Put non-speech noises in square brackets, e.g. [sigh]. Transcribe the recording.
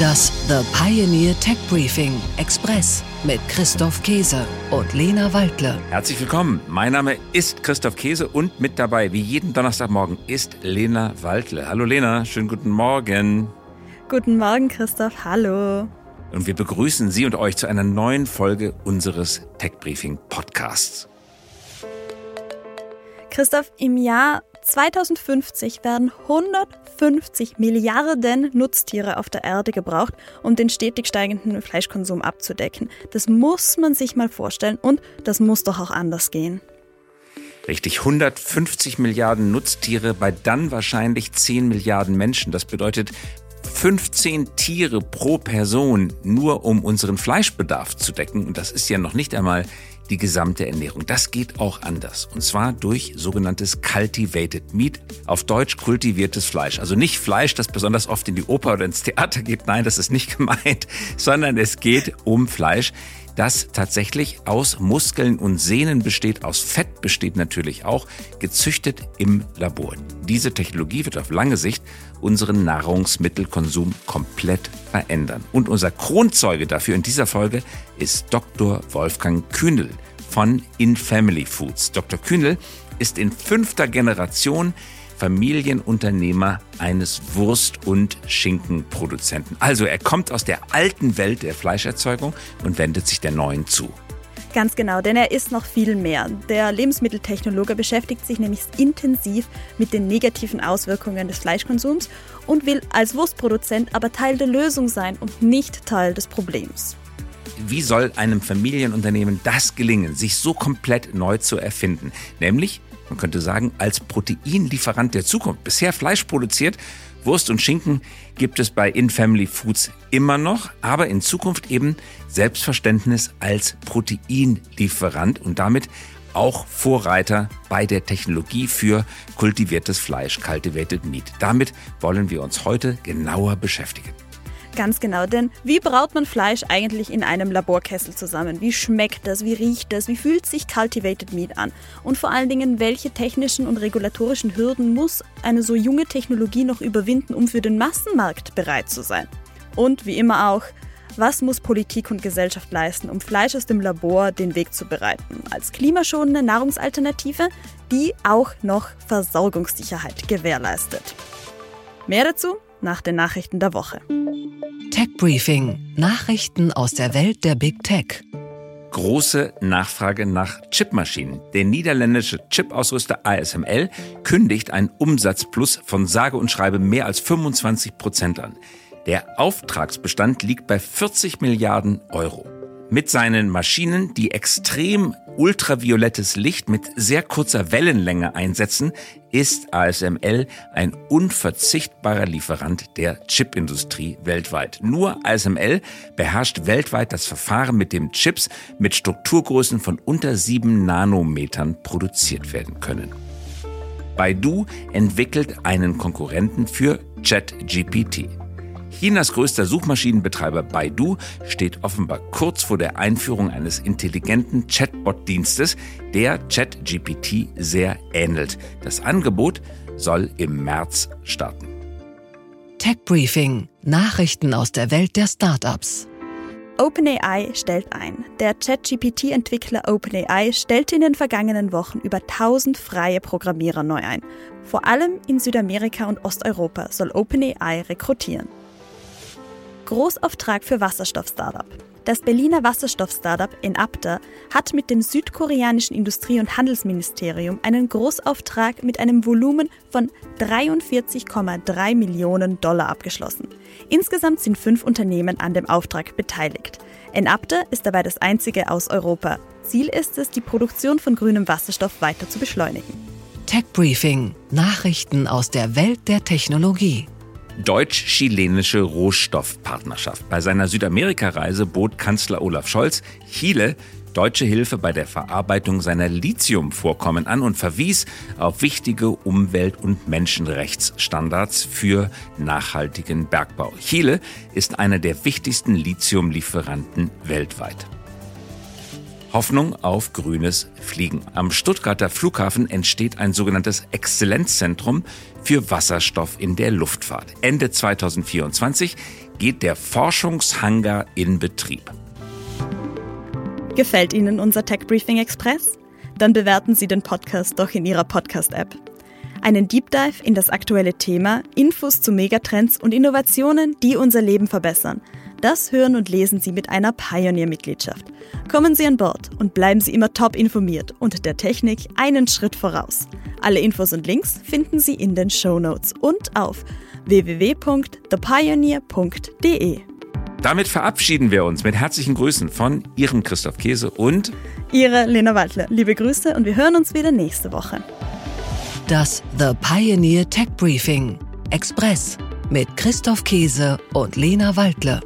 Das The Pioneer Tech Briefing Express mit Christoph Käse und Lena Waldle. Herzlich willkommen. Mein Name ist Christoph Käse und mit dabei, wie jeden Donnerstagmorgen, ist Lena Waldle. Hallo Lena, schönen guten Morgen. Guten Morgen, Christoph. Hallo. Und wir begrüßen Sie und euch zu einer neuen Folge unseres Tech Briefing Podcasts. Christoph, im Jahr 2050 werden 150 Milliarden Nutztiere auf der Erde gebraucht, um den stetig steigenden Fleischkonsum abzudecken. Das muss man sich mal vorstellen und das muss doch auch anders gehen. Richtig, 150 Milliarden Nutztiere bei dann wahrscheinlich 10 Milliarden Menschen. Das bedeutet 15 Tiere pro Person, nur um unseren Fleischbedarf zu decken. Und das ist ja noch nicht einmal die gesamte Ernährung. Das geht auch anders. Und zwar durch sogenanntes Cultivated Meat, auf Deutsch kultiviertes Fleisch. Also nicht Fleisch, das besonders oft in die Oper oder ins Theater geht. Nein, das ist nicht [laughs] gemeint, sondern es geht um Fleisch, das tatsächlich aus Muskeln und Sehnen besteht, aus Fett besteht natürlich auch, gezüchtet im Labor. Diese Technologie wird auf lange Sicht unseren Nahrungsmittelkonsum komplett verändern. Und unser Kronzeuge dafür in dieser Folge ist Dr. Wolfgang Kühnel von InFamily Foods. Dr. Kühnel ist in fünfter Generation Familienunternehmer eines Wurst- und Schinkenproduzenten. Also er kommt aus der alten Welt der Fleischerzeugung und wendet sich der neuen zu. Ganz genau, denn er ist noch viel mehr. Der Lebensmitteltechnologe beschäftigt sich nämlich intensiv mit den negativen Auswirkungen des Fleischkonsums und will als Wurstproduzent aber Teil der Lösung sein und nicht Teil des Problems. Wie soll einem Familienunternehmen das gelingen, sich so komplett neu zu erfinden? Nämlich man könnte sagen, als Proteinlieferant der Zukunft. Bisher Fleisch produziert, Wurst und Schinken gibt es bei In-Family Foods immer noch, aber in Zukunft eben Selbstverständnis als Proteinlieferant und damit auch Vorreiter bei der Technologie für kultiviertes Fleisch, Cultivated Meat. Damit wollen wir uns heute genauer beschäftigen. Ganz genau, denn wie braut man Fleisch eigentlich in einem Laborkessel zusammen? Wie schmeckt das? Wie riecht das? Wie fühlt sich Cultivated Meat an? Und vor allen Dingen, welche technischen und regulatorischen Hürden muss eine so junge Technologie noch überwinden, um für den Massenmarkt bereit zu sein? Und wie immer auch, was muss Politik und Gesellschaft leisten, um Fleisch aus dem Labor den Weg zu bereiten? Als klimaschonende Nahrungsalternative, die auch noch Versorgungssicherheit gewährleistet. Mehr dazu nach den Nachrichten der Woche. Tech Briefing. Nachrichten aus der Welt der Big Tech. Große Nachfrage nach Chipmaschinen. Der niederländische Chip-Ausrüster ASML kündigt einen Umsatzplus von sage und schreibe mehr als 25 Prozent an. Der Auftragsbestand liegt bei 40 Milliarden Euro. Mit seinen Maschinen, die extrem ultraviolettes Licht mit sehr kurzer Wellenlänge einsetzen, ist ASML ein unverzichtbarer Lieferant der Chipindustrie weltweit. Nur ASML beherrscht weltweit das Verfahren, mit dem Chips mit Strukturgrößen von unter sieben Nanometern produziert werden können. Baidu entwickelt einen Konkurrenten für ChatGPT. Chinas größter Suchmaschinenbetreiber Baidu steht offenbar kurz vor der Einführung eines intelligenten Chatbot-Dienstes, der ChatGPT sehr ähnelt. Das Angebot soll im März starten. Tech Briefing. Nachrichten aus der Welt der Startups. OpenAI stellt ein. Der ChatGPT-Entwickler OpenAI stellte in den vergangenen Wochen über 1000 freie Programmierer neu ein. Vor allem in Südamerika und Osteuropa soll OpenAI rekrutieren. Großauftrag für Wasserstoff-Startup. Das Berliner Wasserstoff-Startup Enapter hat mit dem südkoreanischen Industrie- und Handelsministerium einen Großauftrag mit einem Volumen von 43,3 Millionen Dollar abgeschlossen. Insgesamt sind fünf Unternehmen an dem Auftrag beteiligt. Enapter ist dabei das einzige aus Europa. Ziel ist es, die Produktion von grünem Wasserstoff weiter zu beschleunigen. Tech Briefing. Nachrichten aus der Welt der Technologie deutsch-chilenische Rohstoffpartnerschaft. Bei seiner Südamerika-Reise bot Kanzler Olaf Scholz Chile deutsche Hilfe bei der Verarbeitung seiner Lithiumvorkommen an und verwies auf wichtige Umwelt- und Menschenrechtsstandards für nachhaltigen Bergbau. Chile ist einer der wichtigsten Lithiumlieferanten weltweit. Hoffnung auf grünes Fliegen. Am Stuttgarter Flughafen entsteht ein sogenanntes Exzellenzzentrum für Wasserstoff in der Luftfahrt. Ende 2024 geht der Forschungshangar in Betrieb. Gefällt Ihnen unser Tech Briefing Express? Dann bewerten Sie den Podcast doch in Ihrer Podcast-App. Einen Deep Dive in das aktuelle Thema, Infos zu Megatrends und Innovationen, die unser Leben verbessern. Das hören und lesen Sie mit einer Pioneer-Mitgliedschaft. Kommen Sie an Bord und bleiben Sie immer top informiert und der Technik einen Schritt voraus. Alle Infos und Links finden Sie in den Show Notes und auf www.thepioneer.de. Damit verabschieden wir uns mit herzlichen Grüßen von Ihrem Christoph Käse und Ihre Lena Waldler. Liebe Grüße und wir hören uns wieder nächste Woche. Das The Pioneer Tech Briefing Express mit Christoph Käse und Lena Waldle.